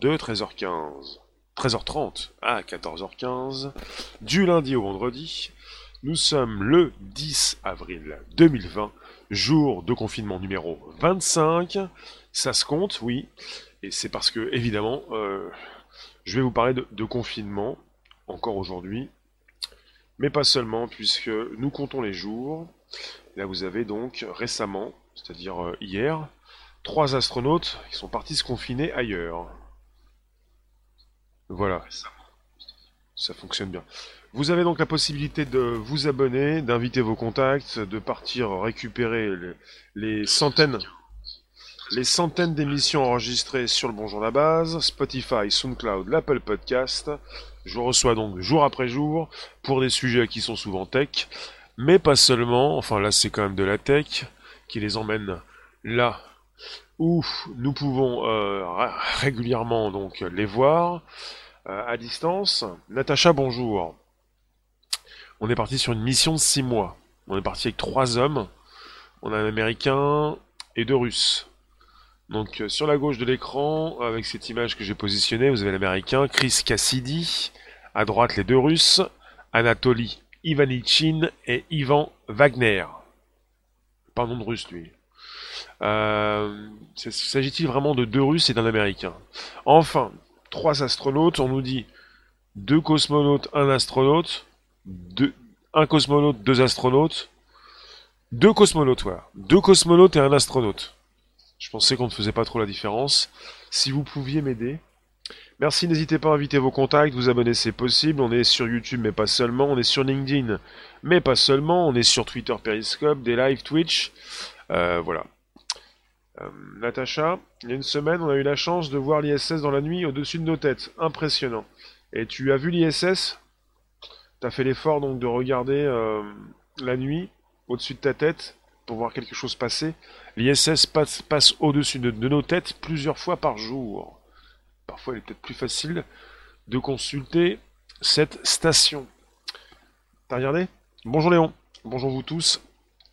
de 13h15, 13h30 à 14h15, du lundi au vendredi. Nous sommes le 10 avril 2020, jour de confinement numéro 25. Ça se compte, oui. Et c'est parce que, évidemment, euh, je vais vous parler de, confinement, encore aujourd'hui. Mais pas seulement, puisque nous comptons les jours. Là, vous avez donc récemment, c'est-à-dire euh, hier, trois astronautes qui sont partis se confiner ailleurs. Voilà. Ça fonctionne bien. Vous avez donc la possibilité de vous abonner, d'inviter vos contacts, de partir récupérer les, centaines d'émissions enregistrées sur le Bonjour la Base, Spotify, SoundCloud, l'Apple Podcast. Je reçois donc jour après jour pour des sujets qui sont souvent tech, mais pas seulement, enfin là c'est quand même de la tech qui les emmène là où nous pouvons euh, régulièrement donc les voir euh, à distance. Natacha, bonjour. On est parti sur une mission de 6 mois. On est parti avec trois hommes. On a un Américain et deux Russes. Donc euh, sur la gauche de l'écran, avec cette image que j'ai positionnée, vous avez l'Américain Chris Cassidy. À droite, les deux Russes, Anatoly Ivanichin et Ivan Wagner. Pas nom de russe, lui. Euh, S'agit-il vraiment de deux Russes et d'un Américain? Enfin, trois astronautes, on nous dit deux cosmonautes, un astronaute, deux, un cosmonaute, deux astronautes, deux cosmonautes, voilà. Deux cosmonautes et un astronaute. Je pensais qu'on ne faisait pas trop la différence. Si vous pouviez m'aider. Merci, n'hésitez pas à inviter vos contacts, vous abonner c'est possible. On est sur YouTube mais pas seulement, on est sur LinkedIn mais pas seulement, on est sur Twitter Periscope, des live Twitch. Euh, voilà. Euh, Natacha, il y a une semaine, on a eu la chance de voir l'ISS dans la nuit au-dessus de nos têtes. Impressionnant. Et tu as vu l'ISS? T'as fait l'effort donc de regarder euh, la nuit au-dessus de ta tête pour voir quelque chose passer. L'ISS passe, au-dessus de, de nos têtes plusieurs fois par jour. Parfois, il est peut-être plus facile de consulter cette station. T'as regardé? Bonjour Léon, bonjour vous tous.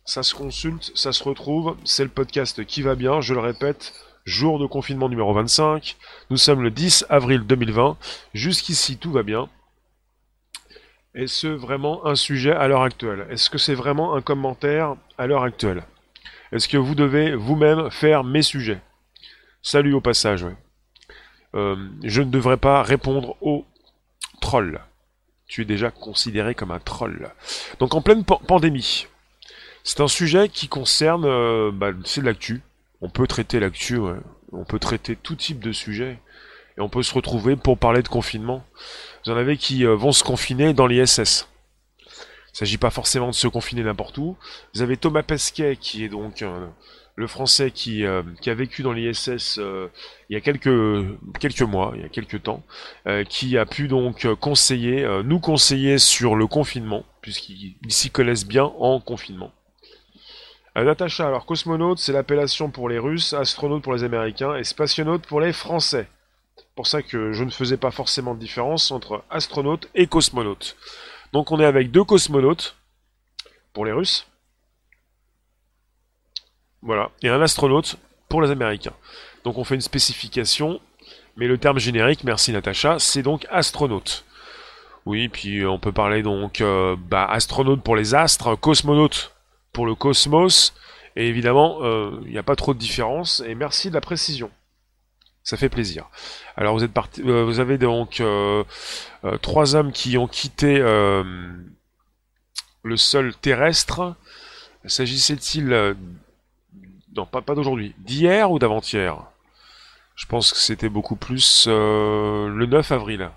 Ça se consulte, ça se retrouve, c'est le podcast qui va bien, je le répète, jour de confinement numéro 25. Nous sommes le 10 avril 2020. Jusqu'ici, tout va bien. Est-ce vraiment un sujet à l'heure actuelle? Est-ce que c'est vraiment un commentaire à l'heure actuelle? Est-ce que vous devez vous-même faire mes sujets? Salut au passage. ouais. Euh, je ne devrais pas répondre aux trolls. Tu es déjà considéré comme un troll. Donc en pleine pan- pandémie, c'est un sujet qui concerne, euh, bah, c'est de l'actu. On peut traiter l'actu, ouais. on peut traiter tout type de sujet. Et on peut se retrouver pour parler de confinement. Vous en avez qui euh, vont se confiner dans l'ISS. Il s'agit pas forcément de se confiner n'importe où. Vous avez Thomas Pesquet, qui est donc euh, le Français qui, a vécu dans l'ISS il y a quelques, quelques mois, il y a quelques temps, qui a pu donc conseiller, nous conseiller sur le confinement, puisqu'ils ils s'y connaissent bien en confinement. Natacha, alors cosmonaute, c'est l'appellation pour les Russes, astronaute pour les Américains et spationaute pour les Français. Pour ça que je ne faisais pas forcément de différence entre astronaute et cosmonaute. Donc on est avec deux cosmonautes pour les Russes. Voilà, et un astronaute pour les Américains. Donc on fait une spécification, mais le terme générique, merci Natacha, c'est donc astronaute. Oui, puis on peut parler donc euh, bah, astronaute pour les astres, cosmonaute pour le cosmos, et évidemment, euh, il n'y a pas trop de différence, et merci de la précision. Ça fait plaisir. Alors vous êtes parti, euh, vous avez donc euh, trois hommes qui ont quitté le sol terrestre. S'agissait-il non, pas, pas d'aujourd'hui. D'hier ou d'avant-hier? Je pense que c'était beaucoup plus le 9 avril.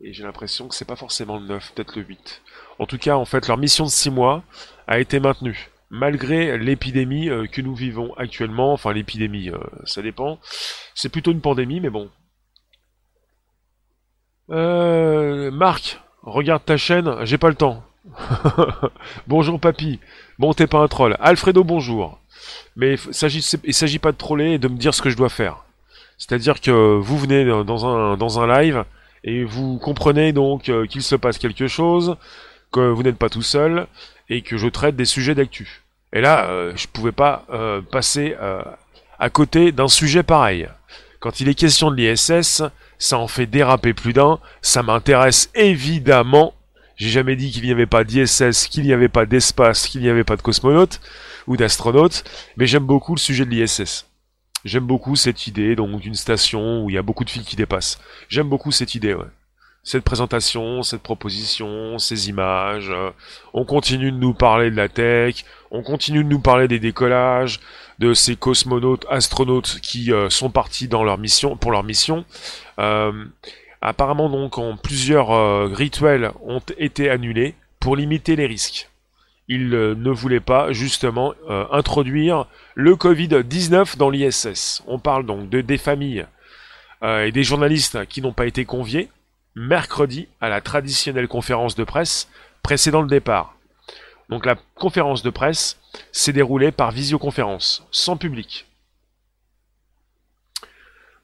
Et j'ai l'impression que c'est pas forcément le 9, peut-être le 8. En tout cas, en fait, leur mission de 6 mois a été maintenue. Malgré l'épidémie euh, que nous vivons actuellement, enfin l'épidémie, euh, ça dépend. C'est plutôt une pandémie, mais bon. Euh, Marc, regarde ta chaîne, j'ai pas le temps. bonjour papy. Bon, t'es pas un troll. Alfredo, bonjour. Mais il s'agit, il s'agit pas de troller et de me dire ce que je dois faire. C'est-à-dire que vous venez dans un, dans un live et vous comprenez donc euh, qu'il se passe quelque chose, que vous n'êtes pas tout seul et que je traite des sujets d'actu. Et là, euh, je pouvais pas euh, passer euh, à côté d'un sujet pareil. Quand il est question de l'ISS, ça en fait déraper plus d'un. Ça m'intéresse évidemment. J'ai jamais dit qu'il n'y avait pas d'ISS, qu'il n'y avait pas d'espace, qu'il n'y avait pas de cosmonautes ou d'astronautes, mais j'aime beaucoup le sujet de l'ISS. J'aime beaucoup cette idée donc d'une station où il y a beaucoup de fils qui dépassent. J'aime beaucoup cette idée, ouais cette présentation, cette proposition, ces images. Euh, on continue de nous parler de la tech, on continue de nous parler des décollages, de ces cosmonautes, astronautes qui euh, sont partis dans leur mission, pour leur mission. Euh, apparemment donc, plusieurs rituels ont été annulés pour limiter les risques. Ils ne voulaient pas justement introduire le Covid-19 dans l'ISS. On parle donc de des familles et des journalistes qui n'ont pas été conviés mercredi à la traditionnelle conférence de presse précédant le départ. Donc la conférence de presse s'est déroulée par visioconférence, sans public.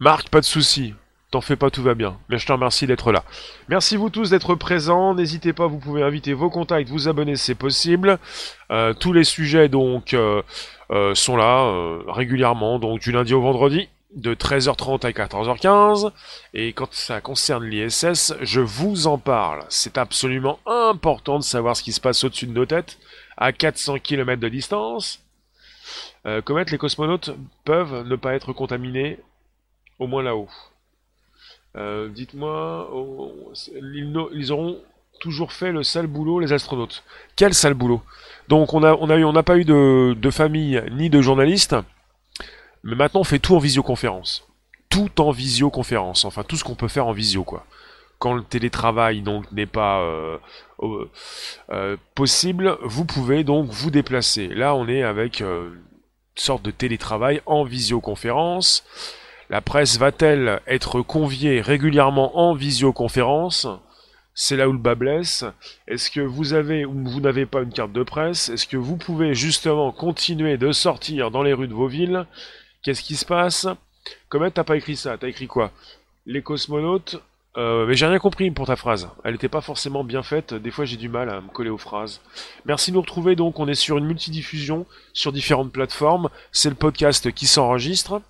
Marc, pas de souci. T'en fais pas, tout va bien. Mais je te remercie d'être là. Merci vous tous d'être présents. N'hésitez pas, vous pouvez inviter vos contacts, vous abonner, c'est possible. Euh, tous les sujets donc euh, euh, sont là régulièrement, donc du lundi au vendredi de 13h30 à 14h15. Et quand ça concerne l'ISS, je vous en parle. C'est absolument important de savoir ce qui se passe au-dessus de nos têtes, à 400 km de distance. Euh, les cosmonautes peuvent ne pas être contaminés, au moins là-haut. Euh, dites-moi, oh, ils, auront toujours fait le sale boulot, les astronautes. Quel sale boulot Donc on n'a pas eu de, de famille ni de journalistes. Mais maintenant, on fait tout en visioconférence. Tout en visioconférence. Enfin, tout ce qu'on peut faire en visio, quoi. Quand le télétravail donc n'est pas euh, euh, possible, vous pouvez donc vous déplacer. Là, on est avec euh, une sorte de télétravail en visioconférence. La presse va-t-elle être conviée régulièrement en visioconférence? C'est là où le bas blesse. Est-ce que vous avez ou vous n'avez pas une carte de presse? Est-ce que vous pouvez justement continuer de sortir dans les rues de vos villes? Qu'est-ce qui se passe? Comment t'as pas écrit ça T'as écrit quoi? Les cosmonautes euh, mais j'ai rien compris pour ta phrase. Elle n'était pas forcément bien faite. Des fois, j'ai du mal à me coller aux phrases. Merci de nous retrouver. Donc, on est sur une multidiffusion sur différentes plateformes. C'est le podcast qui s'enregistre.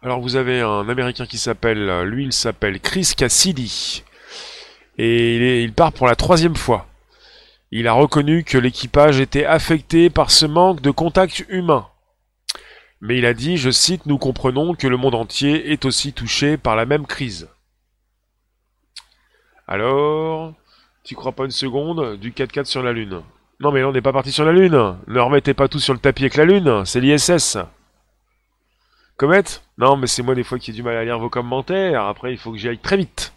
Alors, vous avez un Américain qui s'appelle, lui, il s'appelle Chris Cassidy. Et il part pour la troisième fois. Il a reconnu que l'équipage était affecté par ce manque de contact humain. Mais il a dit, je cite, Nous comprenons que le monde entier est aussi touché par la même crise. Alors, tu crois pas une seconde Du 4x4 sur la Lune. Non mais on n'est pas parti sur la Lune. Ne remettez pas tout sur le tapis avec la Lune, c'est l'ISS. Comet? Non mais c'est moi des fois qui ai du mal à lire vos commentaires, après il faut que j'y aille très vite.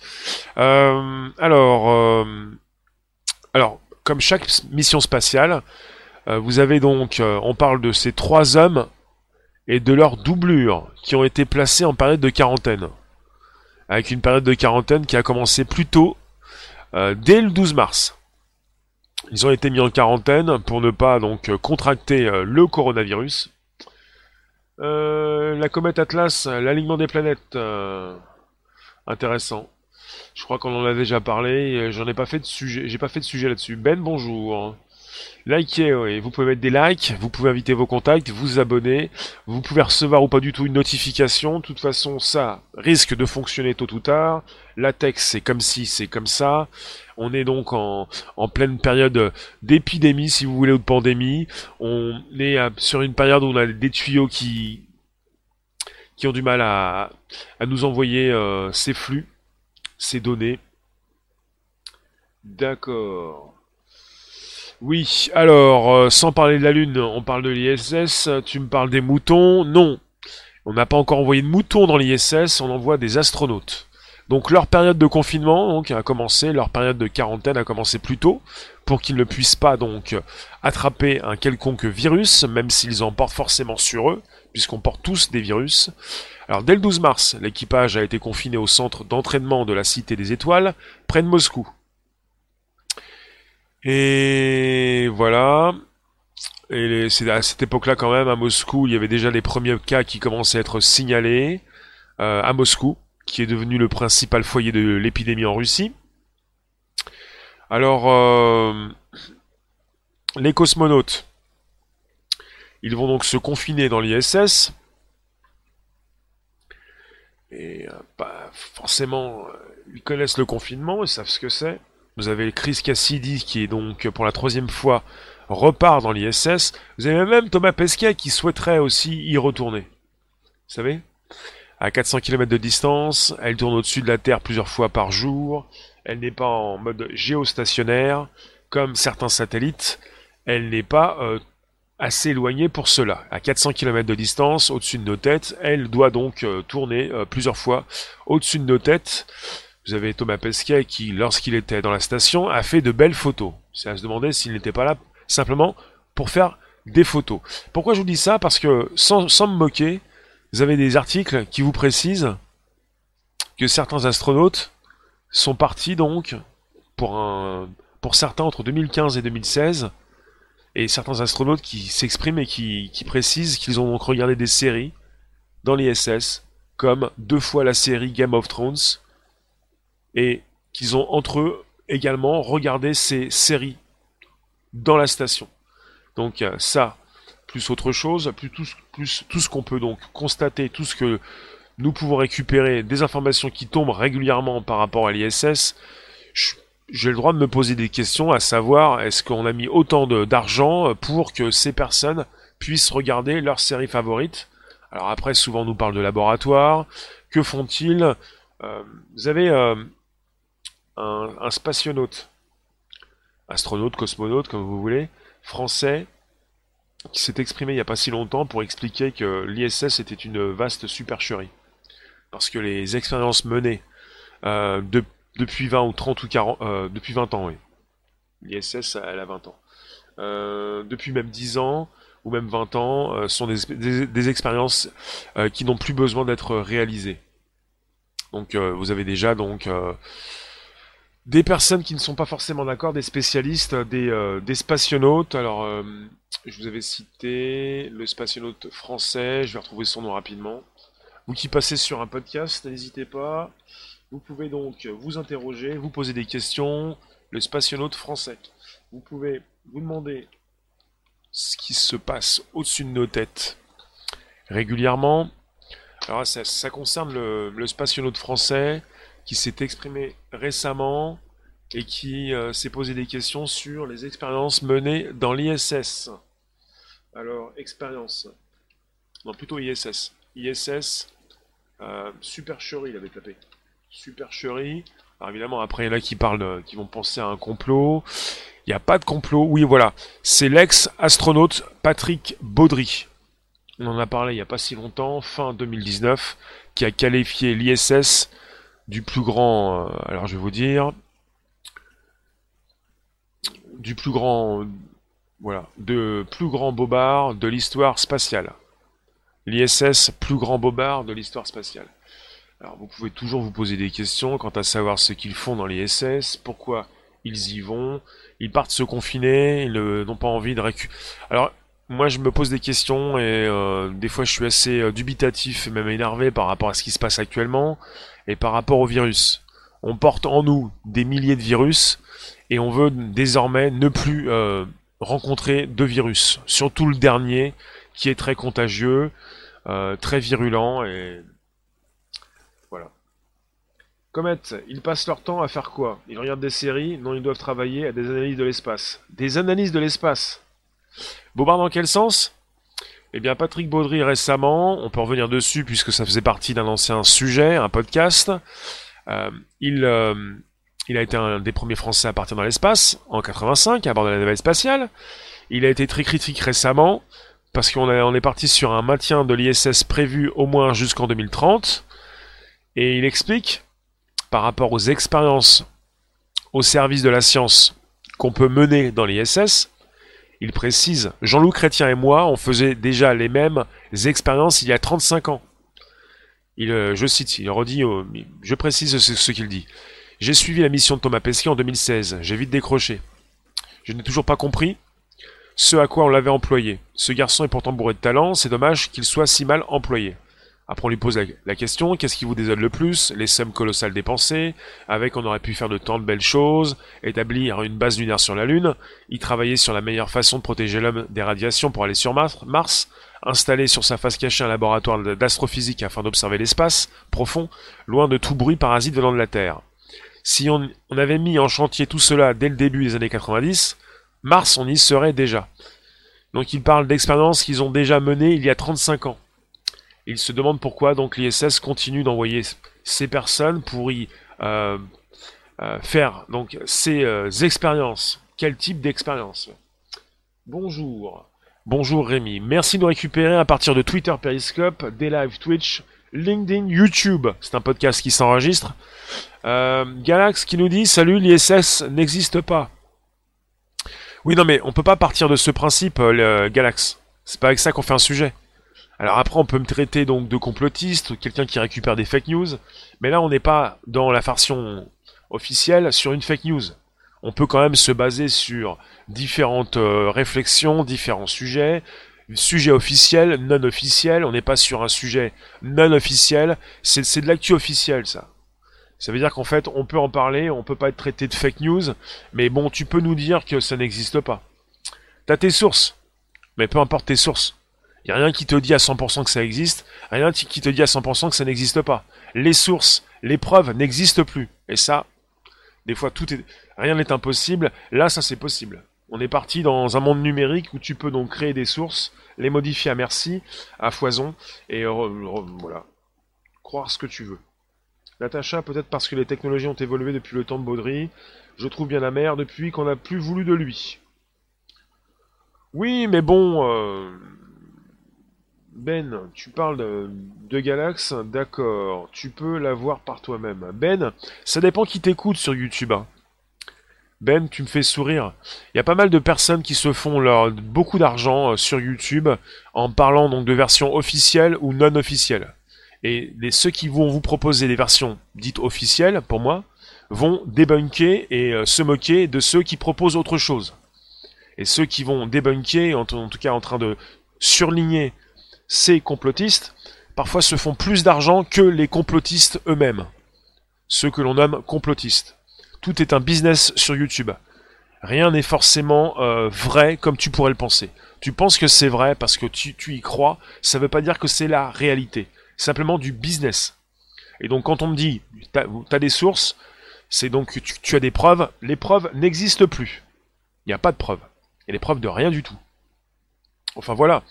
Euh, alors, euh, alors, comme chaque mission spatiale, euh, vous avez donc, on parle de ces trois hommes et de leurs doublures qui ont été placées en période de quarantaine. Avec une période de quarantaine qui a commencé plus tôt, euh, dès le 12 mars. Ils ont été mis en quarantaine pour ne pas donc contracter euh, le coronavirus. Euh, la comète Atlas, l'alignement des planètes, intéressant. Je crois qu'on en a déjà parlé. J'en ai pas fait de sujet. J'ai pas fait de sujet là-dessus. Ben, bonjour. Likez, oui. Vous pouvez mettre des likes, vous pouvez inviter vos contacts, vous abonner, vous pouvez recevoir ou pas du tout une notification. De toute façon, ça risque de fonctionner tôt ou tard. La texte, c'est comme si, c'est comme ça. On est donc en, pleine période d'épidémie, si vous voulez, ou de pandémie. On est sur une période où on a des tuyaux qui, qui ont du mal à, à nous envoyer euh, ces flux, ces données. D'accord. Oui, alors, euh, sans parler de la Lune, on parle de l'ISS, tu me parles des moutons, non. On n'a pas encore envoyé de moutons dans l'ISS, on envoie des astronautes. Donc leur période de confinement donc, a commencé, leur période de quarantaine a commencé plus tôt, pour qu'ils ne puissent pas donc attraper un quelconque virus, même s'ils en portent forcément sur eux, puisqu'on porte tous des virus. Alors dès le 12 mars, l'équipage a été confiné au centre d'entraînement de la Cité des Étoiles, près de Moscou. Et voilà. Et c'est à cette époque-là quand même, à Moscou, il y avait déjà les premiers cas qui commençaient à être signalés euh, à Moscou, qui est devenu le principal foyer de l'épidémie en Russie. Alors, euh, les cosmonautes, ils vont donc se confiner dans l'ISS. et pas forcément, ils connaissent le confinement, ils savent ce que c'est. Vous avez Chris Cassidy qui est donc pour la troisième fois repart dans l'ISS. Vous avez même Thomas Pesquet qui souhaiterait aussi y retourner. Vous savez À 400 km de distance, elle tourne au-dessus de la Terre plusieurs fois par jour. Elle n'est pas en mode géostationnaire comme certains satellites. Elle n'est pas euh, assez éloignée pour cela. À 400 km de distance, au-dessus de nos têtes, elle doit donc euh, tourner euh, plusieurs fois au-dessus de nos têtes. Vous avez Thomas Pesquet qui, lorsqu'il était dans la station, a fait de belles photos. C'est à se demander s'il n'était pas là simplement pour faire des photos. Pourquoi je vous dis ça? Parce que sans, me moquer, vous avez des articles qui vous précisent que certains astronautes sont partis donc pour un pour certains entre 2015 et 2016 et certains astronautes qui s'expriment et qui, qui précisent qu'ils ont donc regardé des séries dans l'ISS comme deux fois la série Game of Thrones et qu'ils ont entre eux également regardé ces séries dans la station. Donc euh, ça, plus autre chose, plus tout, ce qu'on peut donc constater, tout ce que nous pouvons récupérer, des informations qui tombent régulièrement par rapport à l'ISS, j'ai le droit de me poser des questions, à savoir est-ce qu'on a mis autant d'argent pour que ces personnes puissent regarder leur série favorite. Alors après, souvent on nous parle de laboratoire, que font-ils? Euh, Vous avez euh, un, spationaute astronaute, cosmonaute, comme vous voulez, français, qui s'est exprimé il n'y a pas si longtemps pour expliquer que l'ISS était une vaste supercherie. Parce que les expériences menées euh, depuis 20 ou 30 ou 40, euh, depuis 20 ans, oui. L'ISS, elle a 20 ans. Euh, depuis même 10 ans, ou même 20 ans, sont des, des expériences qui n'ont plus besoin d'être réalisées. Donc vous avez déjà donc des personnes qui ne sont pas forcément d'accord, des spécialistes, des, euh, des spationautes. Alors, euh, je vous avais cité le spationaute français, je vais retrouver son nom rapidement. Vous qui passez sur un podcast, n'hésitez pas. Vous pouvez donc vous interroger, vous poser des questions. Le spationaute français. Vous pouvez vous demander ce qui se passe au-dessus de nos têtes régulièrement. Alors ça, concerne le spationaute français qui s'est exprimé récemment et qui euh, s'est posé des questions sur les expériences menées dans l'ISS. Alors, expérience. Non, plutôt ISS. ISS, euh, supercherie, il avait tapé. Supercherie. Alors évidemment, après, il y en a qui parlent, qui vont penser à un complot. Il n'y a pas de complot. Oui, voilà. C'est l'ex-astronaute Patrick Baudry. On en a parlé il n'y a pas si longtemps, fin 2019, qui a qualifié l'ISS du plus grand, euh, alors je vais vous dire, du plus grand, voilà, de plus grand bobard de l'histoire spatiale. L'ISS, plus grand bobard de l'histoire spatiale. Alors vous pouvez toujours vous poser des questions quant à savoir ce qu'ils font dans l'ISS, pourquoi ils y vont, ils partent se confiner, ils n'ont pas envie de récupérer. Alors moi je me pose des questions et euh, des fois je suis assez euh, dubitatif et même énervé par rapport à ce qui se passe actuellement et par rapport au virus. On porte en nous des milliers de virus et on veut désormais ne plus euh, rencontrer de virus, surtout le dernier qui est très contagieux, très virulent et voilà. Comet, ils passent leur temps à faire quoi? Ils regardent des séries? Non, ils doivent travailler à des analyses de l'espace. Des analyses de l'espace Bobard dans quel sens? Eh bien, Patrick Baudry récemment, on peut revenir dessus puisque ça faisait partie d'un ancien sujet, un podcast. Euh, il, euh, il a été un des premiers Français à partir dans l'espace en 85 à bord de la navette spatiale. Il a été très critique récemment parce qu'on on est parti sur un maintien de l'ISS prévu au moins jusqu'en 2030. Et il explique, par rapport aux expériences au service de la science qu'on peut mener dans l'ISS, il précise, Jean-Loup Chrétien et moi, on faisait déjà les mêmes expériences il y a 35 ans. Il, euh, je cite, il redit, je précise ce, qu'il dit. J'ai suivi la mission de Thomas Pesquet en 2016, j'ai vite décroché. Je n'ai toujours pas compris ce à quoi on l'avait employé. Ce garçon est pourtant bourré de talent, c'est dommage qu'il soit si mal employé. Après, on lui pose la, question, qu'est-ce qui vous désole le plus? Les sommes colossales dépensées, avec on aurait pu faire de tant de belles choses, établir une base lunaire sur la Lune, y travailler sur la meilleure façon de protéger l'homme des radiations pour aller sur Mars, installer sur sa face cachée un laboratoire d'astrophysique afin d'observer l'espace profond, loin de tout bruit parasite venant de la Terre. Si on, avait mis en chantier tout cela dès le début des années 90, Mars, on y serait déjà. Donc ils parlent d'expériences qu'ils ont déjà menées il y a 35 ans. Il se demande pourquoi donc l'ISS continue d'envoyer ces personnes pour y euh, euh, faire donc ces euh, expériences. Quel type d'expérience? Bonjour. Bonjour Rémi. Merci de nous récupérer à partir de Twitter Periscope, des live Twitch, LinkedIn, YouTube. C'est un podcast qui s'enregistre. Galax qui nous dit Salut, l'ISS n'existe pas. Oui, non, mais on peut pas partir de ce principe, Galax. C'est pas avec ça qu'on fait un sujet. Alors après, on peut me traiter donc de complotiste, quelqu'un qui récupère des fake news, mais là, on n'est pas dans la version officielle sur une fake news. On peut quand même se baser sur différentes euh, réflexions, différents sujets, sujet officiel, non officiel, on n'est pas sur un sujet non officiel, c'est de l'actu officiel ça. Ça veut dire qu'en fait, on peut en parler, on peut pas être traité de fake news, mais bon, tu peux nous dire que ça n'existe pas. T'as tes sources, mais peu importe tes sources. Il n'y a rien qui te dit à 100% que ça existe, rien qui te dit à 100% que ça n'existe pas. Les sources, les preuves n'existent plus. Et ça, des fois, tout est, rien n'est impossible. Là, ça c'est possible. On est parti dans un monde numérique où tu peux donc créer des sources, les modifier à merci, à foison, et voilà. Croire ce que tu veux. Natacha, peut-être parce que les technologies ont évolué depuis le temps de Baudry, je trouve bien la mère depuis qu'on n'a plus voulu de lui. Oui, mais bon, euh, ben, tu parles de, de Galax, d'accord, tu peux la voir par toi-même. Ben, ça dépend qui t'écoute sur YouTube. Hein. Ben, tu me fais sourire. Il y a pas mal de personnes qui se font leur, beaucoup d'argent euh, sur YouTube en parlant donc de versions officielles ou non officielles. Et ceux qui vont vous proposer des versions dites officielles, pour moi, vont débunker et euh, se moquer de ceux qui proposent autre chose. Et ceux qui vont débunker, en tout cas en train de surligner ces complotistes, parfois se font plus d'argent que les complotistes eux-mêmes. Ceux que l'on nomme complotistes. Tout est un business sur YouTube. Rien n'est forcément euh, vrai comme tu pourrais le penser. Tu penses que c'est vrai parce que tu, y crois, ça ne veut pas dire que c'est la réalité. simplement du business. Et donc quand on me dit, tu as, des sources, c'est donc que tu, tu, as des preuves. Les preuves n'existent plus. Il n'y a pas de preuves. Il y a des preuves de rien du tout. Enfin voilà.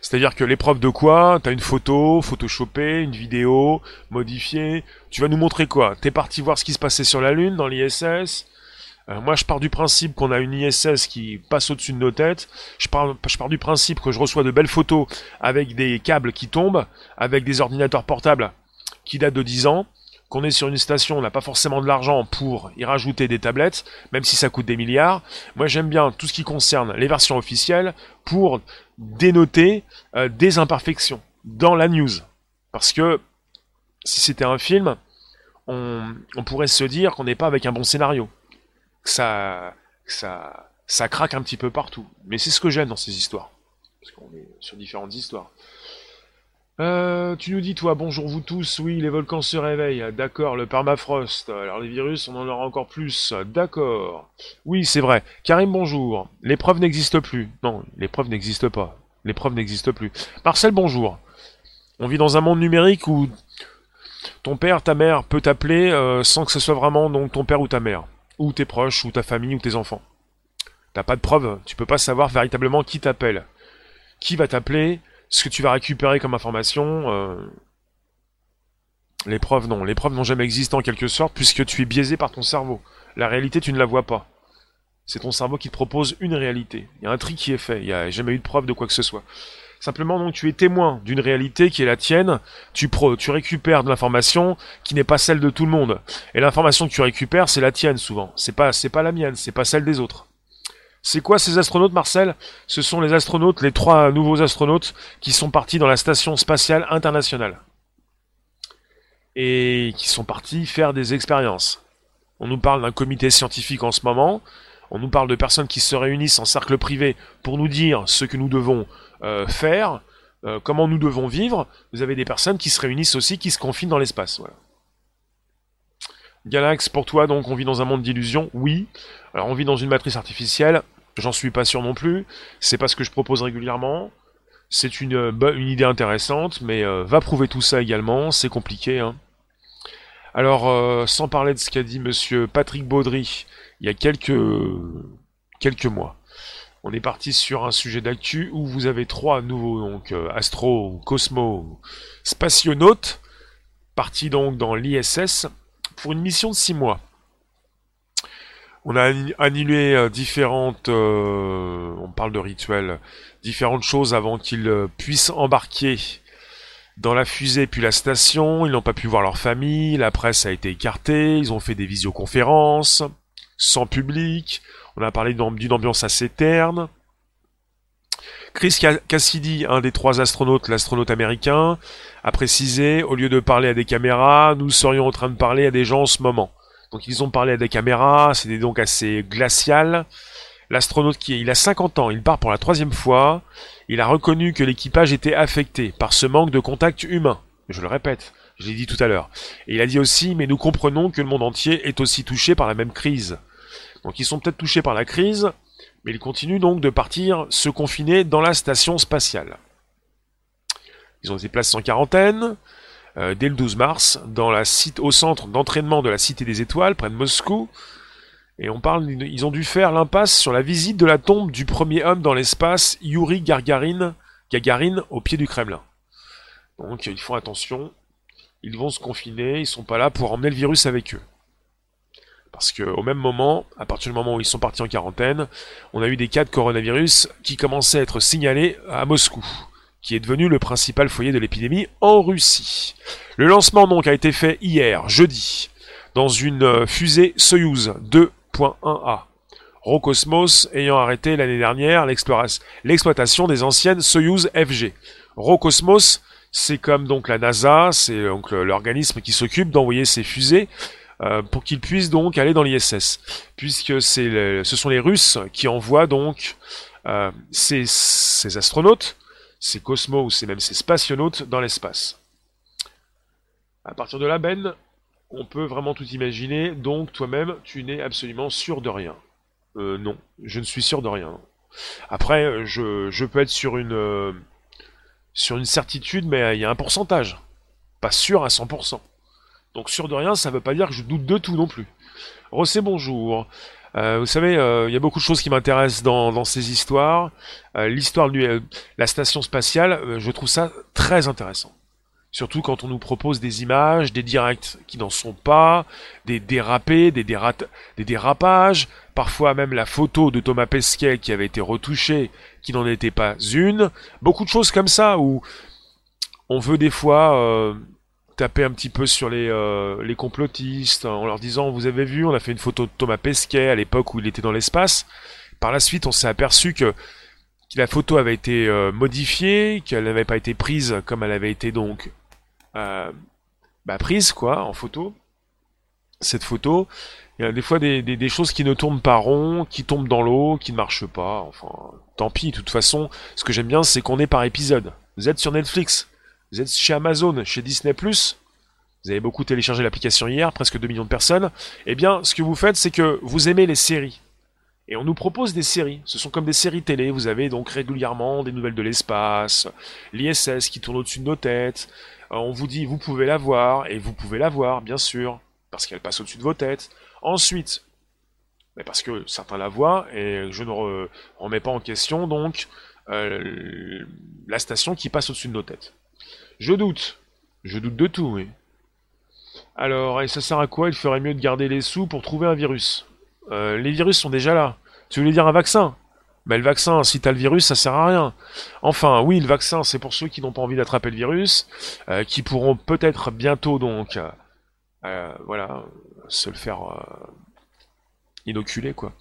C'est-à-dire que l'épreuve de quoi? T'as une photo, photoshopée, une vidéo, modifiée. Tu vas nous montrer quoi? T'es parti voir ce qui se passait sur la Lune, dans l'ISS euh, Moi, je pars du principe qu'on a une ISS qui passe au-dessus de nos têtes. Je pars, je pars du principe que je reçois de belles photos avec des câbles qui tombent, avec des ordinateurs portables qui datent de 10 ans qu'on est sur une station, on n'a pas forcément de l'argent pour y rajouter des tablettes, même si ça coûte des milliards. Moi j'aime bien tout ce qui concerne les versions officielles pour dénoter euh, des imperfections dans la news. Parce que si c'était un film, on, pourrait se dire qu'on n'est pas avec un bon scénario. Que ça, ça, ça craque un petit peu partout. Mais c'est ce que j'aime dans ces histoires. Parce qu'on est sur différentes histoires. Euh, tu nous dis, toi, bonjour vous tous, oui, les volcans se réveillent, d'accord, le permafrost, alors les virus, on en aura encore plus, d'accord. Oui, c'est vrai. Karim, bonjour. Les preuves n'existent plus. Non, les preuves n'existent pas. Les preuves n'existent plus. Marcel, bonjour. On vit dans un monde numérique où ton père, ta mère peut t'appeler euh, sans que ce soit vraiment ton père ou ta mère, ou tes proches, ou ta famille, ou tes enfants. T'as pas de preuves, tu peux pas savoir véritablement qui t'appelle. Qui va t'appeler ce que tu vas récupérer comme information, euh, les preuves non. Les preuves n'ont jamais existé en quelque sorte puisque tu es biaisé par ton cerveau. La réalité, tu ne la vois pas. C'est ton cerveau qui te propose une réalité. Il y a un tri qui est fait. Il n'y a jamais eu de preuve de quoi que ce soit. Simplement, donc, tu es témoin d'une réalité qui est la tienne. Tu, tu récupères de l'information qui n'est pas celle de tout le monde. Et l'information que tu récupères, c'est la tienne souvent. C'est pas, c'est pas la mienne. C'est pas celle des autres. C'est quoi ces astronautes, Marcel? Ce sont les astronautes, les trois nouveaux astronautes qui sont partis dans la station spatiale internationale. Et qui sont partis faire des expériences. On nous parle d'un comité scientifique en ce moment. On nous parle de personnes qui se réunissent en cercle privé pour nous dire ce que nous devons euh, faire. euh, comment nous devons vivre, vous avez des personnes qui se réunissent aussi, qui se confinent dans l'espace. Voilà. Galax, pour toi, donc, on vit dans un monde d'illusions Oui. Alors, on vit dans une matrice artificielle. J'en suis pas sûr non plus. C'est pas ce que je propose régulièrement. C'est une, euh, idée intéressante, mais euh, va prouver tout ça également. C'est compliqué. Hein. Alors, sans parler de ce qu'a dit Monsieur Patrick Baudry il y a quelques mois. On est parti sur un sujet d'actu où vous avez trois nouveaux donc euh, astro, cosmo, spationautes partis donc dans l'ISS pour une mission de six mois. On a annulé euh, différentes, euh, on parle de rituels, différentes choses avant qu'ils puissent embarquer dans la fusée puis la station. Ils n'ont pas pu voir leur famille, la presse a été écartée, ils ont fait des visioconférences sans public. On a parlé d'une ambiance assez terne. Chris Cassidy, un des trois astronautes, l'astronaute américain, a précisé, au lieu de parler à des caméras, nous serions en train de parler à des gens en ce moment. Donc ils ont parlé à des caméras, c'était donc assez glacial. L'astronaute qui il a 50 ans, il part pour la troisième fois, il a reconnu que l'équipage était affecté par ce manque de contact humain. Je le répète, je l'ai dit tout à l'heure. Et il a dit aussi, mais nous comprenons que le monde entier est aussi touché par la même crise. Donc ils sont peut-être touchés par la crise, mais ils continuent donc de partir se confiner dans la station spatiale. Ils ont été placés en quarantaine euh, dès le 12 mars dans la au centre d'entraînement de la Cité des Étoiles, près de Moscou. Et on parle, ils ont dû faire l'impasse sur la visite de la tombe du premier homme dans l'espace, Yuri Gagarin, Gagarin, au pied du Kremlin. Donc ils font attention, ils vont se confiner, ils sont pas là pour emmener le virus avec eux. Parce qu'au même moment, à partir du moment où ils sont partis en quarantaine, on a eu des cas de coronavirus qui commençaient à être signalés à Moscou, qui est devenu le principal foyer de l'épidémie en Russie. Le lancement donc a été fait hier, jeudi, dans une euh, fusée Soyuz 2.1A. Rocosmos ayant arrêté l'année dernière l'exploitation des anciennes Soyuz FG. Rocosmos, c'est comme donc la NASA, c'est donc l'organisme qui s'occupe d'envoyer ces fusées euh, pour qu'ils puissent donc aller dans l'ISS, puisque ce sont les Russes qui envoient donc euh, ces, ces, astronautes, ces cosmos, ou même ces spationautes dans l'espace. À partir de là, Ben, on peut vraiment tout imaginer, donc toi-même, tu n'es absolument sûr de rien. Euh, non, je ne suis sûr de rien. Après, je, peux être sur une, sur une certitude, mais il y a un pourcentage. Pas sûr à 100%. Donc sûr de rien, ça ne veut pas dire que je doute de tout non plus. Rossé, bonjour. Euh, vous savez, euh, il y a beaucoup de choses qui m'intéressent dans, ces histoires. Euh, l'histoire de la station spatiale, je trouve ça très intéressant. Surtout quand on nous propose des images, des directs qui n'en sont pas, des dérapés, des, des dérapages, parfois même la photo de Thomas Pesquet qui avait été retouchée, qui n'en était pas une. Beaucoup de choses comme ça où on veut des fois taper un petit peu sur les, euh, les complotistes en leur disant vous avez vu on a fait une photo de Thomas Pesquet à l'époque où il était dans l'espace. Par la suite on s'est aperçu que, la photo avait été euh, modifiée qu'elle n'avait pas été prise comme elle avait été donc euh, bah, prise quoi en photo. Cette photo il y a des fois des, des, choses qui ne tournent pas rond qui tombent dans l'eau qui ne marchent pas. Enfin tant pis de toute façon ce que j'aime bien c'est qu'on est par épisode. Vous êtes sur Netflix vous êtes chez Amazon, chez Disney+, vous avez beaucoup téléchargé l'application hier, presque 2 millions de personnes, eh bien, ce que vous faites, c'est que vous aimez les séries. Et on nous propose des séries. Ce sont comme des séries télé. Vous avez donc régulièrement des nouvelles de l'espace, l'ISS qui tourne au-dessus de nos têtes. Euh, on vous dit, vous pouvez la voir, et vous pouvez la voir, bien sûr, parce qu'elle passe au-dessus de vos têtes. Ensuite, parce que certains la voient, et je ne remets pas en question, donc, euh, la station qui passe au-dessus de nos têtes. Je doute. Je doute de tout, oui. Alors, et ça sert à quoi? Il ferait mieux de garder les sous pour trouver un virus. Euh, les virus sont déjà là. Tu voulais dire un vaccin? Mais le vaccin, si t'as le virus, ça sert à rien. Enfin, oui, le vaccin, c'est pour ceux qui n'ont pas envie d'attraper le virus, euh, qui pourront peut-être bientôt donc, euh, voilà, se le faire inoculer, quoi.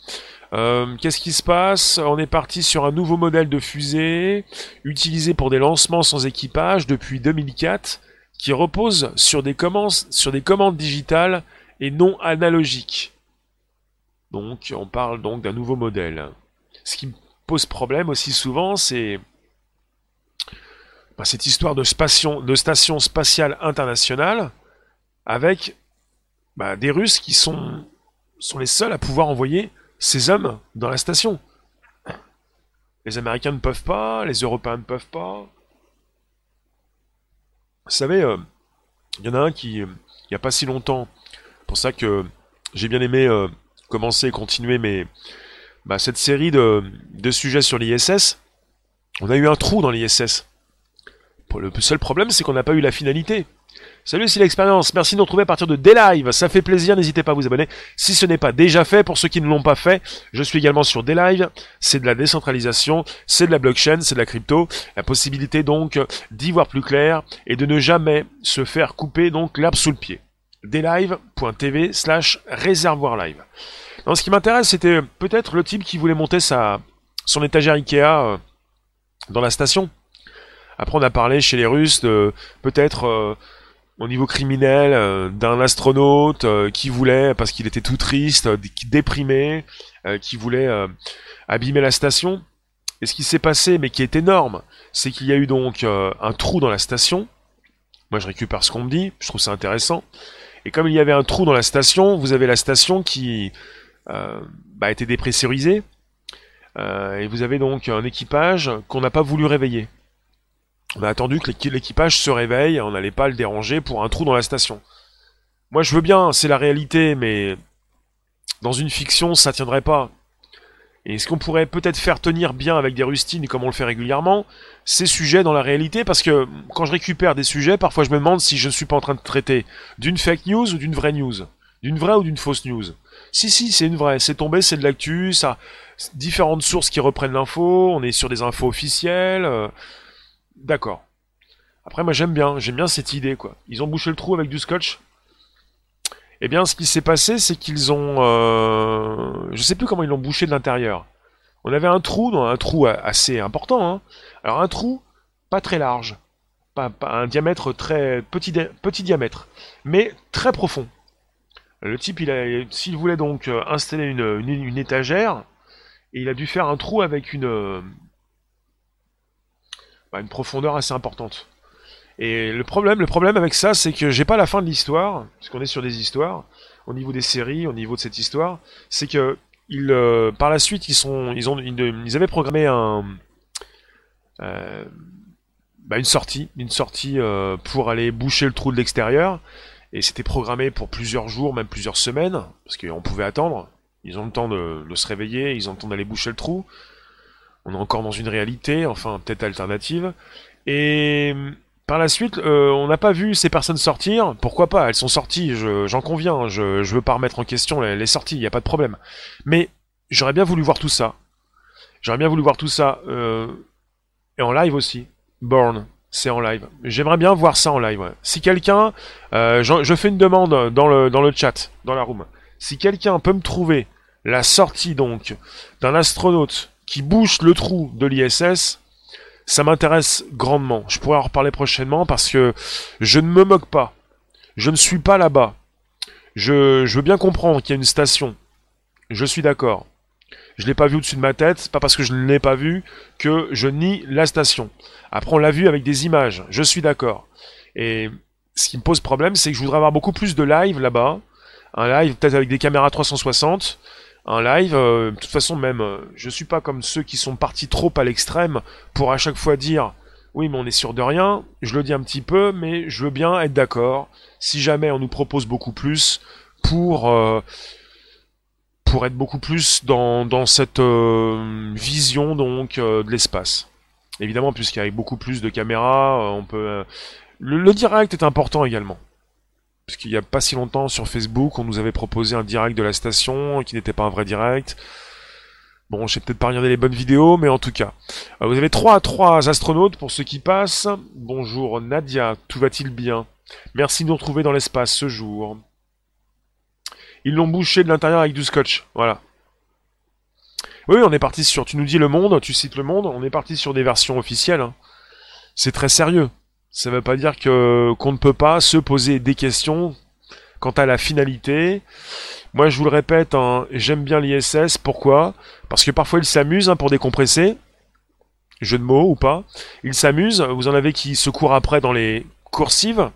Euh, qu'est-ce qui se passe? On est parti sur un nouveau modèle de fusée, utilisé pour des lancements sans équipage depuis 2004, qui repose sur des commandes, sur des commandes digitales et non analogiques. Donc on parle donc d'un nouveau modèle. Ce qui me pose problème aussi souvent, c'est bah, cette histoire de, station spatiale internationale avec bah, des Russes qui sont, sont les seuls à pouvoir envoyer ces hommes dans la station. Les Américains ne peuvent pas, les Européens ne peuvent pas. Vous savez, euh, il y en a un qui, il n'y a pas si longtemps, pour ça que j'ai bien aimé euh, commencer et continuer mes, bah, cette série de, de sujets sur l'ISS. On a eu un trou dans l'ISS. Le seul problème, c'est qu'on n'a pas eu la finalité. Salut, c'est l'expérience. Merci de nous retrouver à partir de D-Live. Ça fait plaisir. N'hésitez pas à vous abonner si ce n'est pas déjà fait. Pour ceux qui ne l'ont pas fait, je suis également sur D-Live. C'est de la décentralisation, c'est de la blockchain, c'est de la crypto. La possibilité donc d'y voir plus clair et de ne jamais se faire couper donc l'herbe sous le pied. dlive.tv slash réservoir live. ce qui m'intéresse, c'était peut-être le type qui voulait monter sa, son étagère Ikea euh, dans la station. Après, on a parlé chez les Russes de peut-être euh, au niveau criminel euh, d'un astronaute euh, qui voulait, parce qu'il était tout triste, déprimé, qui voulait abîmer la station. Et ce qui s'est passé, mais qui est énorme, c'est qu'il y a eu donc un trou dans la station. Moi, je récupère ce qu'on me dit, je trouve ça intéressant. Et comme il y avait un trou dans la station, vous avez la station qui bah, a été dépressurisée. et vous avez donc un équipage qu'on n'a pas voulu réveiller. On a attendu que l'équipage se réveille, on n'allait pas le déranger pour un trou dans la station. Moi je veux bien, c'est la réalité, mais dans une fiction ça tiendrait pas. Et ce qu'on pourrait peut-être faire tenir bien avec des rustines comme on le fait régulièrement, ces sujets dans la réalité, parce que quand je récupère des sujets, parfois je me demande si je ne suis pas en train de traiter d'une fake news ou d'une vraie news. D'une vraie ou d'une fausse news. Si, si, c'est une vraie. C'est tombé, c'est de l'actu, ça. Différentes sources qui reprennent l'info, on est sur des infos officielles. Euh, D'accord. Après, moi j'aime bien, j'aime bien cette idée, quoi. Ils ont bouché le trou avec du scotch. Eh bien, ce qui s'est passé, c'est qu'ils ont... Euh... Je sais plus comment ils l'ont bouché de l'intérieur. On avait un trou, un trou assez important. Hein. Alors un trou pas très large, pas, un diamètre très petit, petit diamètre, mais très profond. Le type, il s'il voulait donc euh, installer une, étagère, il a dû faire un trou avec une, bah, une profondeur assez importante. Et le problème, le problème avec ça, c'est que j'ai pas la fin de l'histoire, puisqu'on est sur des histoires, au niveau des séries, au niveau de cette histoire, c'est que euh, par la suite, ils sont, ils ont, avaient programmé euh, bah une sortie, une sortie euh, pour aller boucher le trou de l'extérieur, et c'était programmé pour plusieurs jours, même plusieurs semaines, parce qu'on pouvait attendre. Ils ont le temps de se réveiller, ils ont le temps d'aller boucher le trou on est encore dans une réalité, enfin peut-être alternative. Et par la suite, euh, on n'a pas vu ces personnes sortir. Pourquoi pas? Elles sont sorties, j'en conviens. Je, je veux pas remettre en question les, sorties, il n'y a pas de problème. Mais j'aurais bien voulu voir tout ça. J'aurais bien voulu voir tout ça. Euh, et en live aussi. Born, c'est en live. J'aimerais bien voir ça en live. Si quelqu'un, euh, je, fais une demande dans le, dans le chat, dans la room. Si quelqu'un peut me trouver la sortie donc d'un astronaute qui bouche le trou de l'ISS, ça m'intéresse grandement. Je pourrais en reparler prochainement parce que je ne me moque pas. Je ne suis pas là-bas. Je, veux bien comprendre qu'il y a une station. Je suis d'accord. Je l'ai pas vu au-dessus de ma tête, pas parce que je ne l'ai pas vu que je nie la station. Après, on l'a vu avec des images. Je suis d'accord. Et ce qui me pose problème, c'est que je voudrais avoir beaucoup plus de live là-bas. Un live peut-être avec des caméras 360 un live. Euh, de toute façon, même, euh, je suis pas comme ceux qui sont partis trop à l'extrême pour à chaque fois dire oui, mais on est sûr de rien. Je le dis un petit peu, mais je veux bien être d'accord. Si jamais on nous propose beaucoup plus pour euh, pour être beaucoup plus dans, dans cette vision donc de l'espace. Évidemment, a beaucoup plus de caméras, on peut. le direct est important également qu'il n'y a pas si longtemps sur Facebook, on nous avait proposé un direct de la station qui n'était pas un vrai direct. Bon, je sais peut-être pas regarder les bonnes vidéos, mais en tout cas. Euh, vous avez trois à trois astronautes pour ceux qui passent. Bonjour Nadia, tout va-t-il bien? Merci de nous retrouver dans l'espace ce jour. Ils l'ont bouché de l'intérieur avec du scotch, voilà. Oui, on est parti sur, tu nous dis le monde, tu cites le monde, on est parti sur des versions officielles. Hein. C'est très sérieux. Ça ne veut pas dire que qu'on ne peut pas se poser des questions quant à la finalité. Moi, je vous le répète, hein, j'aime bien l'ISS. Pourquoi? Parce que parfois, ils s'amusent hein, pour décompresser. jeu de mots ou pas. Ils s'amusent, vous en avez qui se courent après dans les coursives.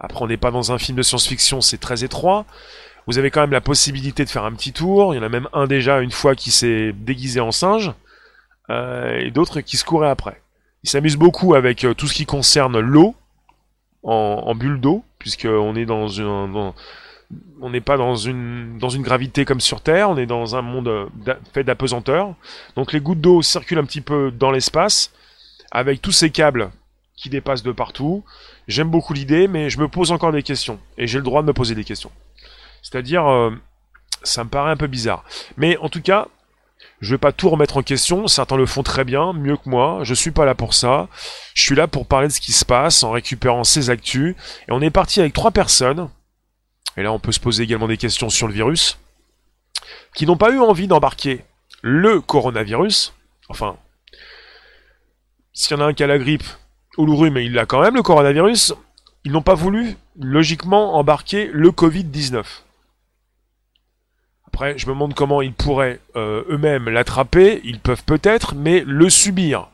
Après, on n'est pas dans un film de science-fiction, c'est très étroit. Vous avez quand même la possibilité de faire un petit tour. Il y en a même un déjà une fois qui s'est déguisé en singe. Euh, et d'autres qui se couraient après. Ils s'amusent beaucoup avec euh, tout ce qui concerne l'eau, en, bulle d'eau, puisqu'on est dans une... on n'est pas dans une, dans une gravité comme sur Terre, on est dans un monde euh, fait d'apesanteur. Donc les gouttes d'eau circulent un petit peu dans l'espace, avec tous ces câbles qui dépassent de partout. J'aime beaucoup l'idée, mais je me pose encore des questions. Et j'ai le droit de me poser des questions. C'est-à-dire, euh, ça me paraît un peu bizarre. Mais en tout cas, je vais pas tout remettre en question. Certains le font très bien, mieux que moi. Je suis pas là pour ça. Je suis là pour parler de ce qui se passe en récupérant ces actus. Et on est parti avec trois personnes. Et là, on peut se poser également des questions sur le virus. Qui n'ont pas eu envie d'embarquer le coronavirus. Enfin, s'il y en a un qui a la grippe, ou le mais il a quand même le coronavirus, ils n'ont pas voulu, logiquement, embarquer le Covid-19. Après, je me demande comment ils pourraient euh, eux-mêmes l'attraper, ils peuvent peut-être, mais le subir.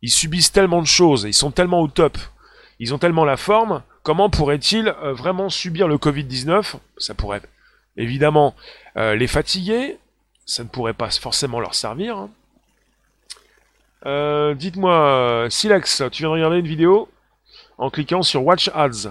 Ils subissent tellement de choses, ils sont tellement au top, ils ont tellement la forme, comment pourraient-ils euh, vraiment subir le Covid-19 Ça pourrait évidemment euh, les fatiguer, ça ne pourrait pas forcément leur servir. Hein. Dites-moi, Silex, tu viens de regarder une vidéo en cliquant sur Watch Ads.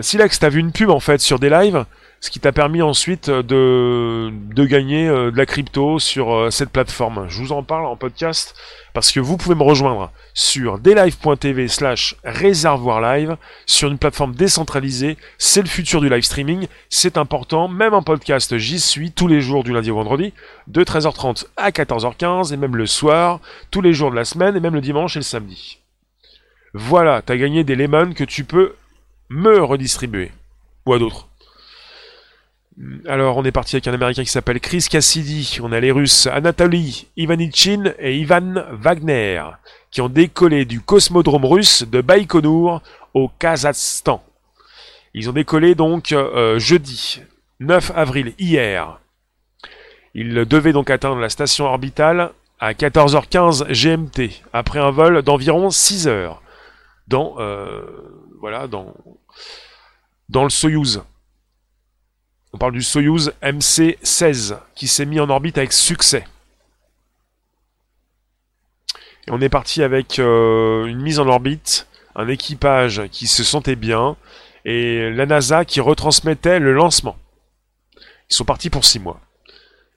Silex, t'as vu une pub en fait sur des lives, ce qui t'a permis ensuite de, de gagner euh, de la crypto sur cette plateforme. Je vous en parle en podcast parce que vous pouvez me rejoindre sur deslive.tv slash réservoir live sur une plateforme décentralisée. C'est le futur du live streaming. C'est important. Même en podcast, j'y suis tous les jours du lundi au vendredi de 13h30 à 14h15 et même le soir, tous les jours de la semaine et même le dimanche et le samedi. Voilà, t'as gagné des lemons que tu peux me redistribuer. Ou à d'autres. Alors, on est parti avec un Américain qui s'appelle Chris Cassidy. On a les Russes Anatoly Ivanichin et Ivan Wagner, qui ont décollé du cosmodrome russe de Baïkonour au Kazakhstan. Ils ont décollé donc euh, jeudi 9 avril, hier. Ils devaient donc atteindre la station orbitale à 14h15 GMT, après un vol d'environ 6 heures, dans, euh, dans, dans le Soyuz. On parle du Soyuz MC-16 qui s'est mis en orbite avec succès. Et on est parti avec euh, une mise en orbite, un équipage qui se sentait bien et la NASA qui retransmettait le lancement. Ils sont partis pour six mois.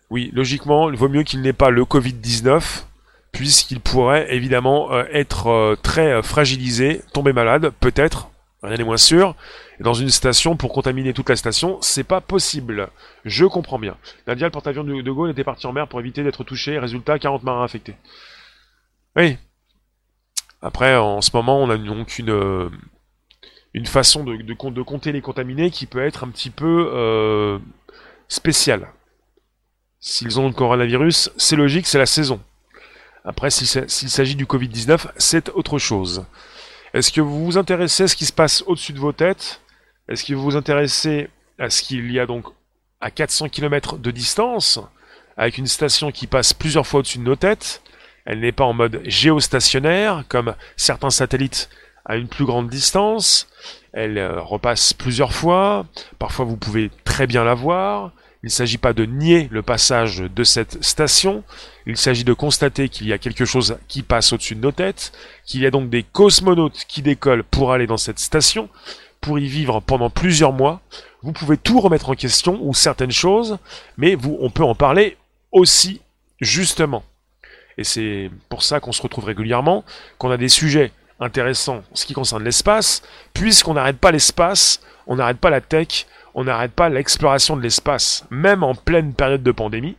Oui, logiquement, il vaut mieux qu'il n'ait pas le Covid-19 puisqu'il pourrait évidemment euh, être euh, très fragilisé, tomber malade, peut-être, rien n'est moins sûr, dans une station pour contaminer toute la station, c'est pas possible. Je comprends bien. Nadia, le porte-avions de, Gaulle, était parti en mer pour éviter d'être touché. Résultat, 40 marins infectés. Oui. Après, en ce moment, on a donc une, euh, une façon de, de, compter les contaminés qui peut être un petit peu euh, spéciale. S'ils ont le coronavirus, c'est logique, c'est la saison. Après, s'il s'agit du Covid-19, c'est autre chose. Est-ce que vous vous intéressez à ce qui se passe au-dessus de vos têtes? Est-ce que vous vous intéressez à ce qu'il y a donc à 400 km de distance, avec une station qui passe plusieurs fois au-dessus de nos têtes? Elle n'est pas en mode géostationnaire, comme certains satellites à une plus grande distance. Elle euh, repasse plusieurs fois. Parfois, vous pouvez très bien la voir. Il ne s'agit pas de nier le passage de cette station, il s'agit de constater qu'il y a quelque chose qui passe au-dessus de nos têtes, qu'il y a donc des cosmonautes qui décollent pour aller dans cette station, pour y vivre pendant plusieurs mois. Vous pouvez tout remettre en question ou certaines choses, mais on peut en parler aussi justement. Et c'est pour ça qu'on se retrouve régulièrement, qu'on a des sujets intéressants en ce qui concerne l'espace, puisqu'on n'arrête pas l'espace, on n'arrête pas la tech, on n'arrête pas l'exploration de l'espace, même en pleine période de pandémie.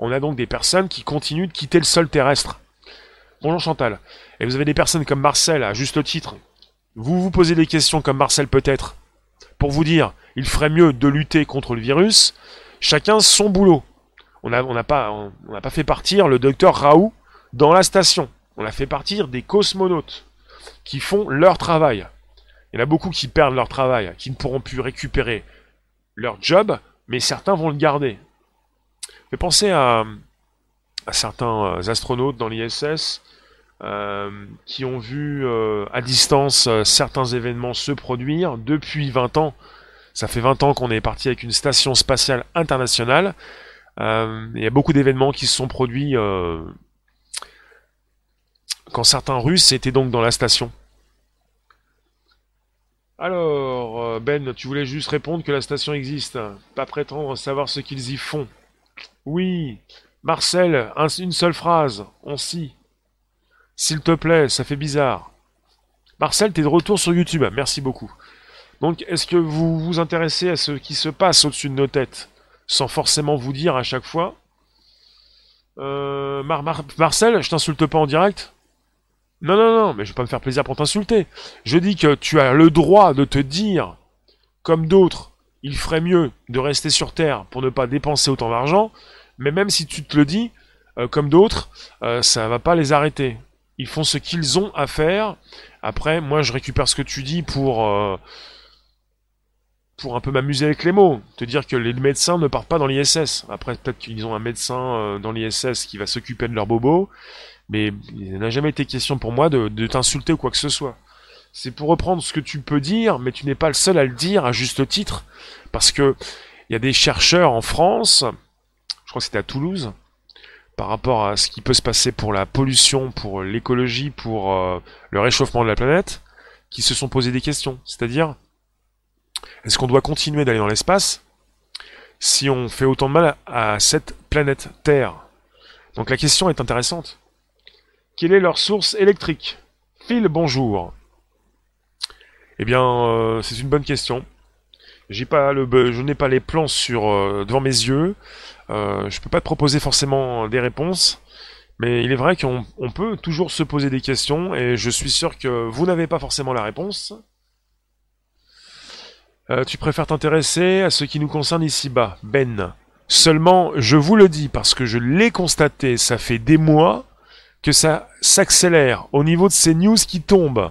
On a donc des personnes qui continuent de quitter le sol terrestre. Bonjour Chantal. Et vous avez des personnes comme Marcel, à juste titre, vous vous posez des questions comme Marcel peut-être, pour vous dire, il ferait mieux de lutter contre le virus, chacun son boulot. On n'a pas, pas fait partir le docteur Raoult dans la station. On a fait partir des cosmonautes qui font leur travail. Il y en a beaucoup qui perdent leur travail, qui ne pourront plus récupérer leur job, mais certains vont le garder. Fais penser à certains astronautes dans l'ISS qui ont vu à distance certains événements se produire depuis 20 ans. Ça fait 20 ans qu'on est parti avec une station spatiale internationale. il y a beaucoup d'événements qui se sont produits quand certains Russes étaient donc dans la station. Alors, euh, Ben, tu voulais juste répondre que la station existe, pas prétendre savoir ce qu'ils y font. Oui, Marcel, une seule phrase, on s'y. S'il te plaît, ça fait bizarre. Marcel, t'es de retour sur YouTube, merci beaucoup. Donc, est-ce que vous vous intéressez à ce qui se passe au-dessus de nos têtes, sans forcément vous dire à chaque fois euh, Marcel, je t'insulte pas en direct? Non, non, non, mais je vais pas me faire plaisir pour t'insulter. Je dis que tu as le droit de te dire, comme d'autres, il ferait mieux de rester sur Terre pour ne pas dépenser autant d'argent, mais même si tu te le dis, euh, comme d'autres, euh, ça va pas les arrêter. Ils font ce qu'ils ont à faire. Après, moi, je récupère ce que tu dis pour euh, pour un peu m'amuser avec les mots. Te dire que les médecins ne partent pas dans l'ISS. Après, peut-être qu'ils ont un médecin dans l'ISS qui va s'occuper de leur bobo mais il n'a jamais été question pour moi de, t'insulter ou quoi que ce soit. C'est pour reprendre ce que tu peux dire, mais tu n'es pas le seul à le dire à juste titre, parce que il y a des chercheurs en France, je crois que c'était à Toulouse, par rapport à ce qui peut se passer pour la pollution, pour l'écologie, pour euh, le réchauffement de la planète, qui se sont posé des questions. C'est-à-dire, est-ce qu'on doit continuer d'aller dans l'espace si on fait autant de mal à cette planète Terre? Donc la question est intéressante. Quelle est leur source électrique? Phil, bonjour. Eh bien, euh, c'est une bonne question. J'ai pas le, je n'ai pas les plans euh, devant mes yeux. Euh, je peux pas te proposer forcément des réponses, mais il est vrai qu'on peut toujours se poser des questions et je suis sûr que vous n'avez pas forcément la réponse. tu préfères t'intéresser à ce qui nous concerne ici-bas, Ben? Seulement, je vous le dis parce que je l'ai constaté, ça fait des mois que ça s'accélère au niveau de ces news qui tombent.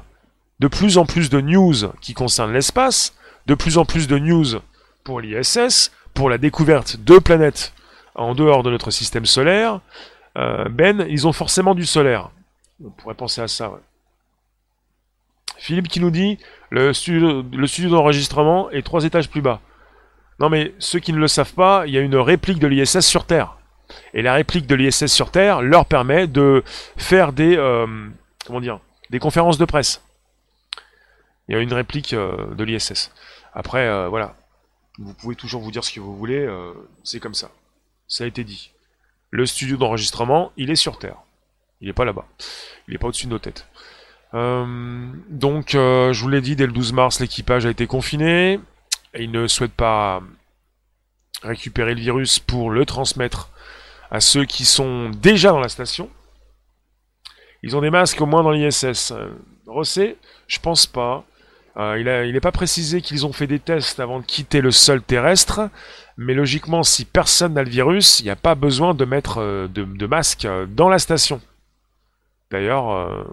De plus en plus de news qui concernent l'espace, de plus en plus de news pour l'ISS, pour la découverte de planètes en dehors de notre système solaire. Euh, ben, ils ont forcément du solaire. On pourrait penser à ça. Philippe qui nous dit le studio, le studio d'enregistrement est trois étages plus bas. Non mais ceux qui ne le savent pas, il y a une réplique de l'ISS sur Terre. Et la réplique de l'ISS sur Terre leur permet de faire des, euh, comment dire, des conférences de presse. Il y a une réplique euh, de l'ISS. Après, euh, voilà, vous pouvez toujours vous dire ce que vous voulez, c'est comme ça. Ça a été dit. Le studio d'enregistrement, il est sur Terre. Il n'est pas là-bas. Il n'est pas au-dessus de nos têtes. donc, je vous l'ai dit, dès le 12 mars, l'équipage a été confiné. Et il ne souhaite pas récupérer le virus pour le transmettre à ceux qui sont déjà dans la station. Ils ont des masques au moins dans l'ISS. Rosset, je pense pas. Euh, il n'est pas précisé qu'ils ont fait des tests avant de quitter le sol terrestre, mais logiquement, si personne n'a le virus, il n'y a pas besoin de mettre euh, de, masque dans la station. D'ailleurs, euh,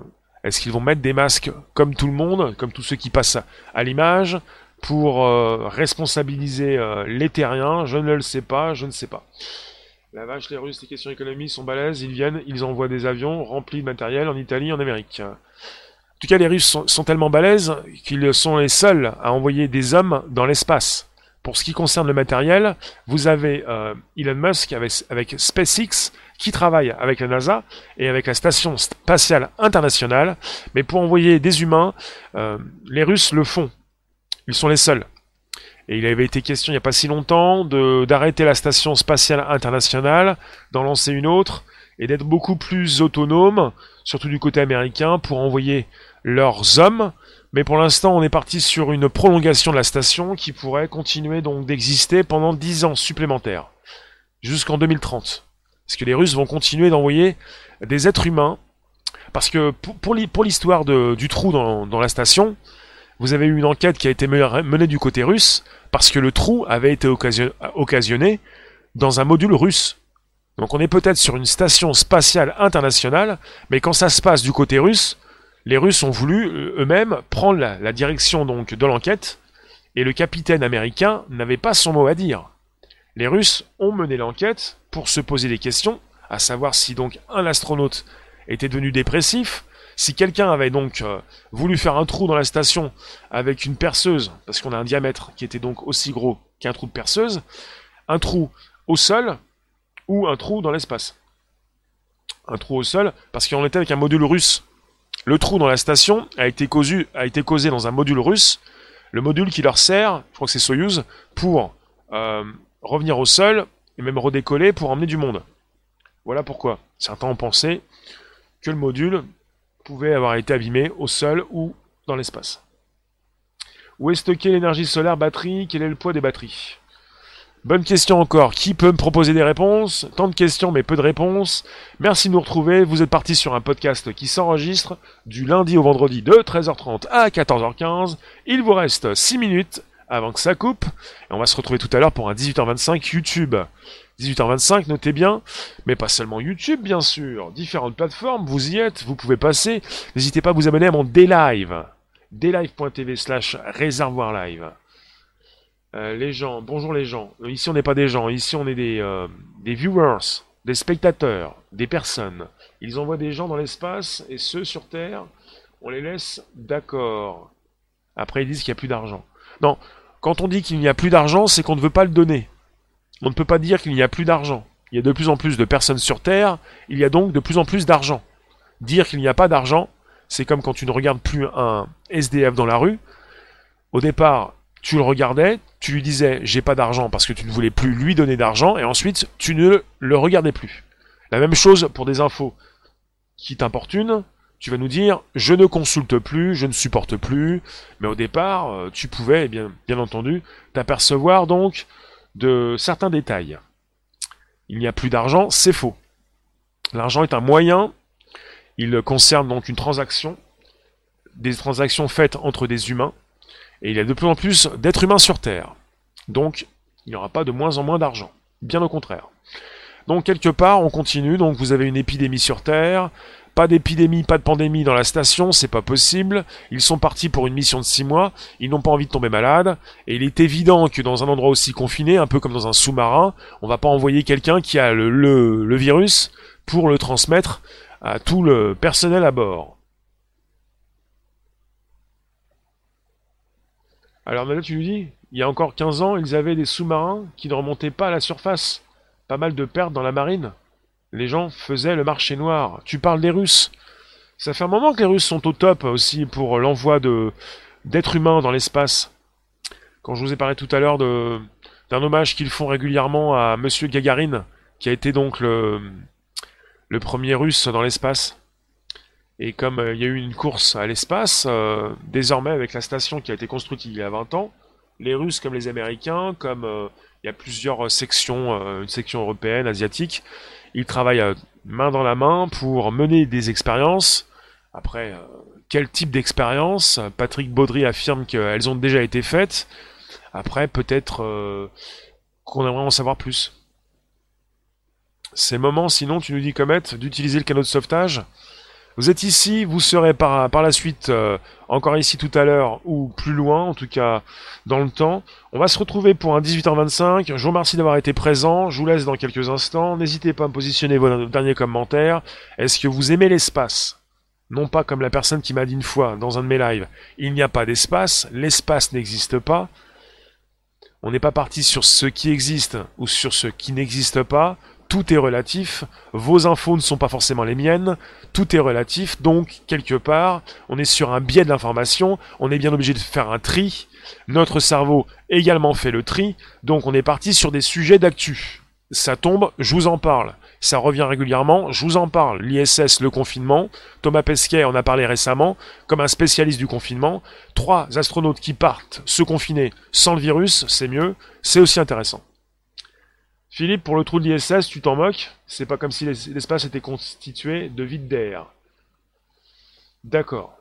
est-ce qu'ils vont mettre des masques comme tout le monde, comme tous ceux qui passent à l'image, pour responsabiliser les terriens? Je ne le sais pas, je ne sais pas. La vache, les Russes, les questions économiques sont balèzes, ils viennent, ils envoient des avions remplis de matériel en Italie, en Amérique. En tout cas, les Russes sont, tellement balèzes qu'ils sont les seuls à envoyer des hommes dans l'espace. Pour ce qui concerne le matériel, vous avez euh, Elon Musk avec, SpaceX qui travaille avec la NASA et avec la Station spatiale internationale. Mais pour envoyer des humains, euh, les Russes le font. Ils sont les seuls. Et il avait été question il n'y a pas si longtemps d'arrêter la station spatiale internationale, d'en lancer une autre, et d'être beaucoup plus autonome, surtout du côté américain, pour envoyer leurs hommes. Mais pour l'instant, on est parti sur une prolongation de la station qui pourrait continuer donc d'exister pendant 10 ans supplémentaires, jusqu'en 2030. Parce que les Russes vont continuer d'envoyer des êtres humains, parce que pour, l'histoire du trou dans la station, vous avez eu une enquête qui a été menée du côté russe parce que le trou avait été occasionné dans un module russe. Donc on est peut-être sur une station spatiale internationale, mais quand ça se passe du côté russe, les Russes ont voulu euh, eux-mêmes prendre la, direction donc de l'enquête, et le capitaine américain n'avait pas son mot à dire. Les Russes ont mené l'enquête pour se poser des questions à savoir si donc un astronaute était devenu dépressif, si quelqu'un avait donc euh, voulu faire un trou dans la station avec une perceuse, parce qu'on a un diamètre qui était donc aussi gros qu'un trou de perceuse, un trou au sol ou un trou dans l'espace. Un trou au sol, parce qu'on était avec un module russe. Le trou dans la station a été causé, dans un module russe, le module qui leur sert, je crois que c'est Soyuz, pour euh, revenir au sol et même redécoller pour emmener du monde. Voilà pourquoi certains ont pensé que le module pouvait avoir été abîmé au sol ou dans l'espace. Où est stockée l'énergie solaire batterie? Quel est le poids des batteries? Bonne question encore. Qui peut me proposer des réponses? Tant de questions mais peu de réponses. Merci de nous retrouver. Vous êtes parti sur un podcast qui s'enregistre du lundi au vendredi de 13h30 à 14h15. Il vous reste 6 minutes avant que ça coupe. Et on va se retrouver tout à l'heure pour un 18h25 YouTube. 18h25, notez bien, mais pas seulement YouTube bien sûr, différentes plateformes, vous y êtes, vous pouvez passer, n'hésitez pas à vous abonner à mon D-Live, dlive.tv slash réservoir live. Euh, les gens, bonjour les gens, ici on n'est pas des gens, ici on est des, euh, des viewers, des spectateurs, des personnes. Ils envoient des gens dans l'espace et ceux sur Terre, on les laisse d'accord. Après ils disent qu'il n'y a plus d'argent. Non, quand on dit qu'il n'y a plus d'argent, c'est qu'on ne veut pas le donner. On ne peut pas dire qu'il n'y a plus d'argent. Il y a de plus en plus de personnes sur Terre, il y a donc de plus en plus d'argent. Dire qu'il n'y a pas d'argent, c'est comme quand tu ne regardes plus un SDF dans la rue. Au départ, tu le regardais, tu lui disais j'ai pas d'argent parce que tu ne voulais plus lui donner d'argent, et ensuite tu ne le regardais plus. La même chose pour des infos qui t'importunent, tu vas nous dire je ne consulte plus, je ne supporte plus, mais au départ, euh, tu pouvais, bien, bien entendu, t'apercevoir donc de certains détails. Il n'y a plus d'argent, c'est faux. L'argent est un moyen, il concerne donc une transaction, des transactions faites entre des humains, et il y a de plus en plus d'êtres humains sur Terre. Donc, il n'y aura pas de moins en moins d'argent. Bien au contraire. Donc, quelque part, on continue. Donc, vous avez une épidémie sur Terre. Pas d'épidémie, pas de pandémie dans la station, c'est pas possible. Ils sont partis pour une mission de six mois, ils n'ont pas envie de tomber malades, et il est évident que dans un endroit aussi confiné, un peu comme dans un sous-marin, on va pas envoyer quelqu'un qui a le, le, virus pour le transmettre à tout le personnel à bord. Alors là, tu nous dis, il y a encore 15 ans, ils avaient des sous-marins qui ne remontaient pas à la surface. Pas mal de pertes dans la marine les gens faisaient le marché noir. Tu parles des Russes. Ça fait un moment que les Russes sont au top aussi pour l'envoi de d'êtres humains dans l'espace. Quand je vous ai parlé tout à l'heure d'un hommage qu'ils font régulièrement à Monsieur Gagarin, qui a été donc le, le premier russe dans l'espace. Et comme euh, il y a eu une course à l'espace, euh, désormais avec la station qui a été construite il y a 20 ans, les Russes comme les Américains, comme euh, il y a plusieurs sections, une section européenne, asiatique, ils travaillent euh, main dans la main pour mener des expériences. Après, euh, quel type d'expérience? Patrick Baudry affirme qu'elles ont déjà été faites. Après, peut-être euh, qu'on aimerait en savoir plus. Ces moments, sinon, tu nous dis, Comet, d'utiliser le canot de sauvetage? Vous êtes ici, vous serez par, la suite euh, encore ici tout à l'heure ou plus loin, en tout cas dans le temps. On va se retrouver pour un 18h25. Je vous remercie d'avoir été présent. Je vous laisse dans quelques instants. N'hésitez pas à me positionner vos derniers commentaires. Est-ce que vous aimez l'espace? Non pas comme la personne qui m'a dit une fois dans un de mes lives. Il n'y a pas d'espace. L'espace n'existe pas. On n'est pas parti sur ce qui existe ou sur ce qui n'existe pas tout est relatif, vos infos ne sont pas forcément les miennes, tout est relatif, donc quelque part, on est sur un biais de l'information, on est bien obligé de faire un tri, notre cerveau également fait le tri, donc on est parti sur des sujets d'actu. Ça tombe, je vous en parle. Ça revient régulièrement, je vous en parle. L'ISS, le confinement. Thomas Pesquet en a parlé récemment, comme un spécialiste du confinement. Trois astronautes qui partent se confiner sans le virus, c'est mieux, c'est aussi intéressant. Philippe, pour le trou de l'ISS, tu t'en moques? C'est pas comme si l'espace était constitué de vide d'air. D'accord.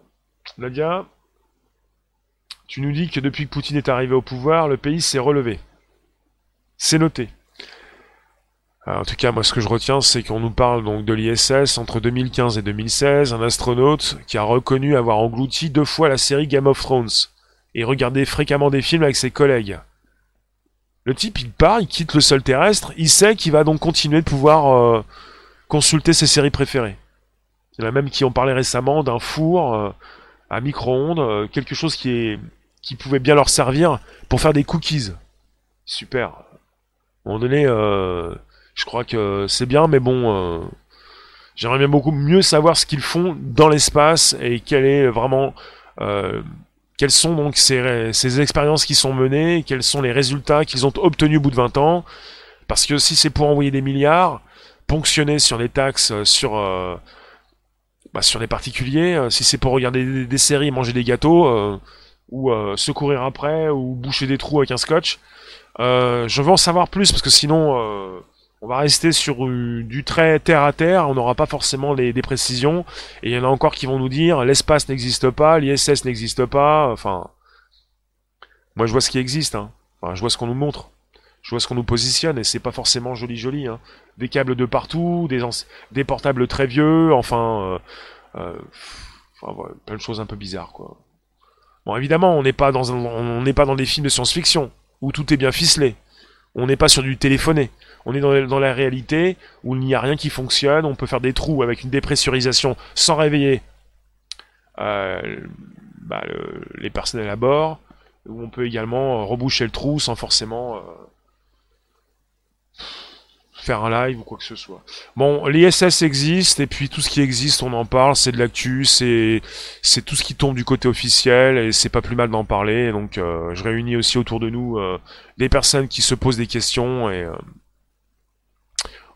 Nadia, tu nous dis que depuis que Poutine est arrivé au pouvoir, le pays s'est relevé. C'est noté. en tout cas, moi, ce que je retiens, c'est qu'on nous parle donc de l'ISS entre 2015 et 2016, un astronaute qui a reconnu avoir englouti deux fois la série Game of Thrones et regardé fréquemment des films avec ses collègues. Le type, il part, il quitte le sol terrestre, il sait qu'il va donc continuer de pouvoir euh, consulter ses séries préférées. Il y en a même qui ont parlé récemment d'un four euh, à micro-ondes, euh, quelque chose qui, est, qui pouvait bien leur servir pour faire des cookies. Super. À un moment donné, euh, je crois que c'est bien, mais bon, j'aimerais bien beaucoup mieux savoir ce qu'ils font dans l'espace et quel est vraiment quelles sont donc ces, ces, expériences qui sont menées, quels sont les résultats qu'ils ont obtenus au bout de 20 ans? Parce que si c'est pour envoyer des milliards, ponctionner sur les taxes, sur, euh, bah, sur les particuliers, euh, si c'est pour regarder des, séries, manger des gâteaux, euh, ou se courir après, ou boucher des trous avec un scotch, je veux en savoir plus, parce que sinon on va rester sur du très terre à terre, on n'aura pas forcément les, des précisions, et il y en a encore qui vont nous dire l'espace n'existe pas, l'ISS n'existe pas, enfin... Moi je vois ce qui existe, hein. enfin, je vois ce qu'on nous montre, je vois ce qu'on nous positionne, et c'est pas forcément joli joli, hein. Des câbles de partout, des, portables très vieux, enfin... Euh, euh, enfin voilà, plein de choses un peu bizarres, quoi. Bon, évidemment, on n'est pas dans on n'est pas dans des films de science-fiction, où tout est bien ficelé. On n'est pas sur du téléphoné. On est dans, la réalité où il n'y a rien qui fonctionne. On peut faire des trous avec une dépressurisation sans réveiller euh, bah, les personnels à bord. Où on peut également reboucher le trou sans forcément euh, faire un live ou quoi que ce soit. Bon, l'ISS existe et puis tout ce qui existe, on en parle, c'est de l'actu, c'est tout ce qui tombe du côté officiel et c'est pas plus mal d'en parler. Donc euh, je réunis aussi autour de nous euh, des personnes qui se posent des questions et euh,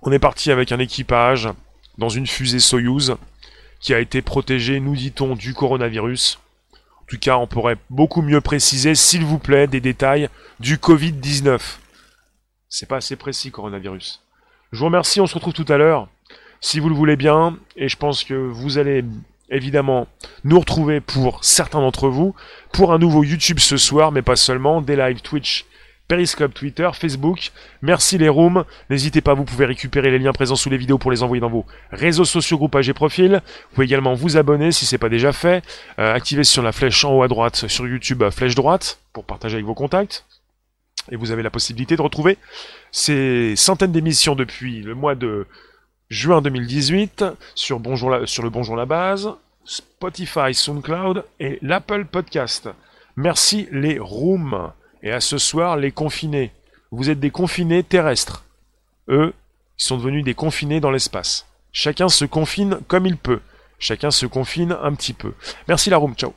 on est parti avec un équipage dans une fusée Soyuz qui a été protégée, nous dit-on, du coronavirus. En tout cas, on pourrait beaucoup mieux préciser, s'il vous plaît, des détails du Covid-19. C'est pas assez précis, coronavirus. Je vous remercie, on se retrouve tout à l'heure, si vous le voulez bien, et je pense que vous allez évidemment nous retrouver pour certains d'entre vous, pour un nouveau YouTube ce soir, mais pas seulement, des lives Twitch, Periscope, Twitter, Facebook. Merci les rooms. N'hésitez pas, vous pouvez récupérer les liens présents sous les vidéos pour les envoyer dans vos réseaux sociaux, groupages et profils. Vous pouvez également vous abonner si c'est pas déjà fait. Euh, activez sur la flèche en haut à droite sur YouTube, euh, flèche droite, pour partager avec vos contacts. Et vous avez la possibilité de retrouver ces centaines d'émissions depuis le mois de juin 2018 sur, Bonjour sur le Bonjour la base, Spotify, SoundCloud et l'Apple Podcast. Merci les rooms. Et à ce soir, les confinés. Vous êtes des confinés terrestres. Eux, ils sont devenus des confinés dans l'espace. Chacun se confine comme il peut. Chacun se confine un petit peu. Merci la room, ciao.